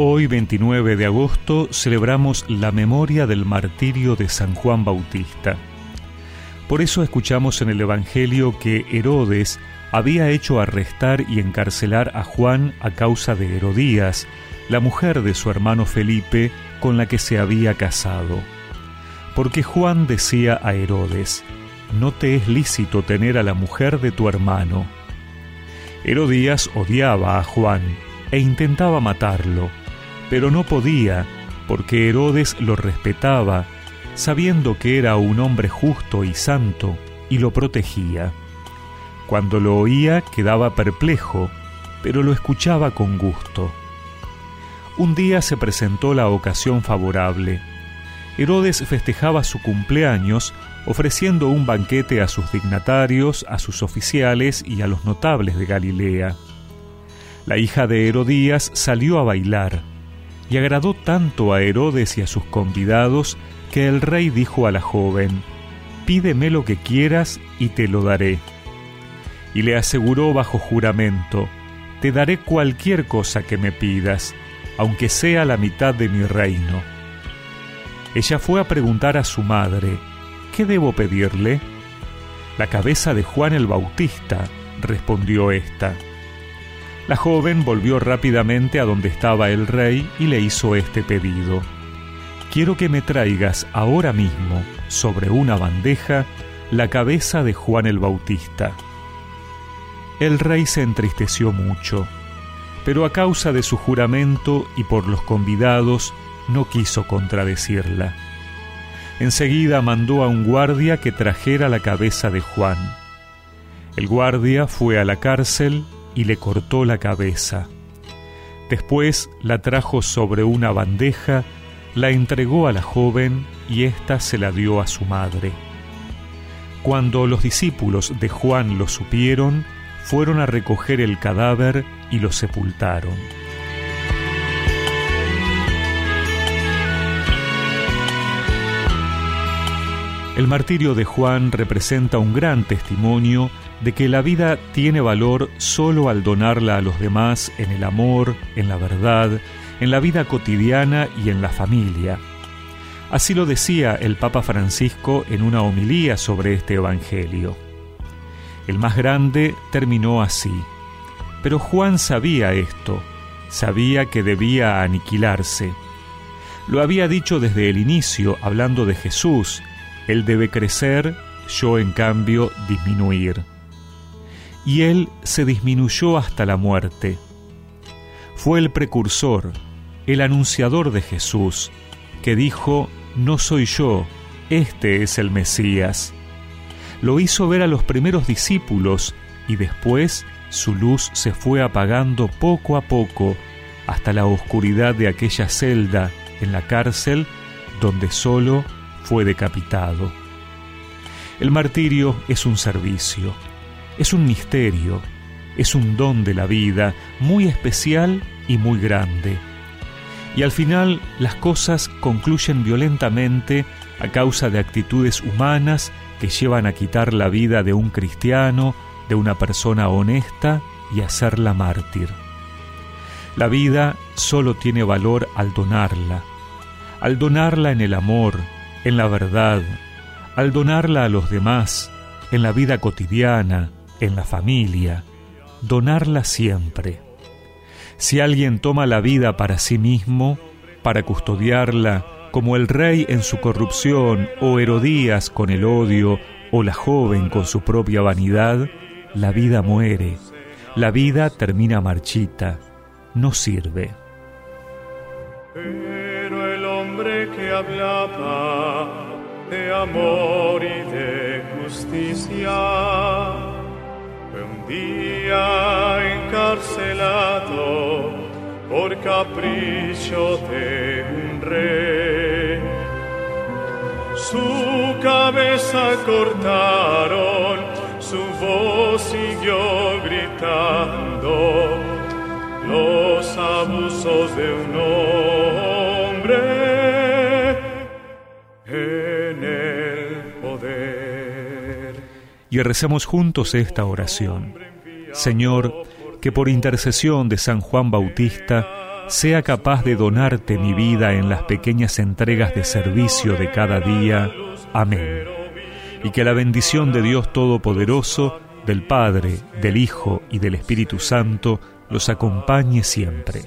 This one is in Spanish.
Hoy, 29 de agosto, celebramos la memoria del martirio de San Juan Bautista. Por eso escuchamos en el Evangelio que Herodes había hecho arrestar y encarcelar a Juan a causa de Herodías, la mujer de su hermano Felipe con la que se había casado. Porque Juan decía a Herodes, no te es lícito tener a la mujer de tu hermano. Herodías odiaba a Juan e intentaba matarlo pero no podía, porque Herodes lo respetaba, sabiendo que era un hombre justo y santo, y lo protegía. Cuando lo oía quedaba perplejo, pero lo escuchaba con gusto. Un día se presentó la ocasión favorable. Herodes festejaba su cumpleaños ofreciendo un banquete a sus dignatarios, a sus oficiales y a los notables de Galilea. La hija de Herodías salió a bailar, y agradó tanto a Herodes y a sus convidados que el rey dijo a la joven, Pídeme lo que quieras y te lo daré. Y le aseguró bajo juramento, Te daré cualquier cosa que me pidas, aunque sea la mitad de mi reino. Ella fue a preguntar a su madre, ¿qué debo pedirle? La cabeza de Juan el Bautista, respondió ésta. La joven volvió rápidamente a donde estaba el rey y le hizo este pedido. Quiero que me traigas ahora mismo, sobre una bandeja, la cabeza de Juan el Bautista. El rey se entristeció mucho, pero a causa de su juramento y por los convidados, no quiso contradecirla. Enseguida mandó a un guardia que trajera la cabeza de Juan. El guardia fue a la cárcel y le cortó la cabeza. Después la trajo sobre una bandeja, la entregó a la joven y ésta se la dio a su madre. Cuando los discípulos de Juan lo supieron, fueron a recoger el cadáver y lo sepultaron. El martirio de Juan representa un gran testimonio de que la vida tiene valor solo al donarla a los demás en el amor, en la verdad, en la vida cotidiana y en la familia. Así lo decía el Papa Francisco en una homilía sobre este Evangelio. El más grande terminó así, pero Juan sabía esto, sabía que debía aniquilarse. Lo había dicho desde el inicio, hablando de Jesús, él debe crecer, yo en cambio disminuir. Y Él se disminuyó hasta la muerte. Fue el precursor, el anunciador de Jesús, que dijo, no soy yo, este es el Mesías. Lo hizo ver a los primeros discípulos y después su luz se fue apagando poco a poco hasta la oscuridad de aquella celda en la cárcel donde solo fue decapitado. El martirio es un servicio, es un misterio, es un don de la vida muy especial y muy grande. Y al final las cosas concluyen violentamente a causa de actitudes humanas que llevan a quitar la vida de un cristiano, de una persona honesta y hacerla mártir. La vida solo tiene valor al donarla, al donarla en el amor, en la verdad, al donarla a los demás, en la vida cotidiana, en la familia, donarla siempre. Si alguien toma la vida para sí mismo, para custodiarla, como el rey en su corrupción, o Herodías con el odio, o la joven con su propia vanidad, la vida muere, la vida termina marchita, no sirve. que hablaba de amor y de justicia. Un día encarcelado por capricho de un rey. Su cabeza cortaron, su voz siguió gritando los abusos de un hombre. Y recemos juntos esta oración. Señor, que por intercesión de San Juan Bautista sea capaz de donarte mi vida en las pequeñas entregas de servicio de cada día. Amén. Y que la bendición de Dios Todopoderoso, del Padre, del Hijo y del Espíritu Santo los acompañe siempre.